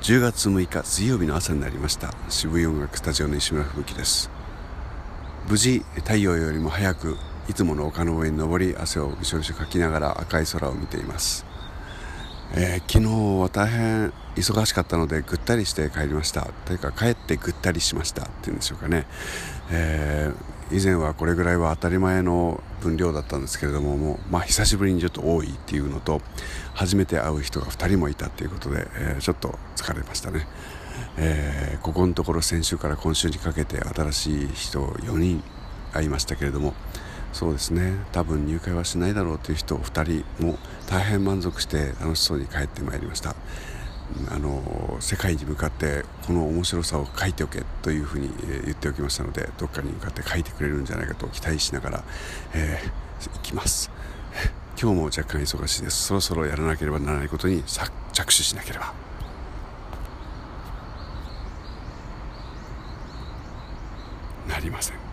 10月6日水曜日の朝になりました。渋谷音楽スタジオの石村吹雪です。無事太陽よりも早くいつもの丘の上に登り汗をびしょびしょかきながら赤い空を見ています、えー、昨日は大変忙しかったのでぐったりして帰りました。というか帰ってぐったりしました。っていうんでしょうかね、えー、以前はこれぐらいは当たり前の分量だったんですけれどももう、まあ、久しぶりにちょっと多いっていうのと初めて会う人が2人もいたっていうことで、えー、ちょっと疲れましたね、えー、ここのところ先週から今週にかけて新しい人4人会いましたけれどもそうですね。多分入会はしないだろうという人2人も大変満足して楽しそうに帰ってまいりました。あの世界に向かってこの面白さを書いておけというふうに言っておきましたのでどっかに向かって書いてくれるんじゃないかと期待しながら、えー、行きます。今日も若干忙しいです。そろそろやらなければならないことに着手しなければ。なりません。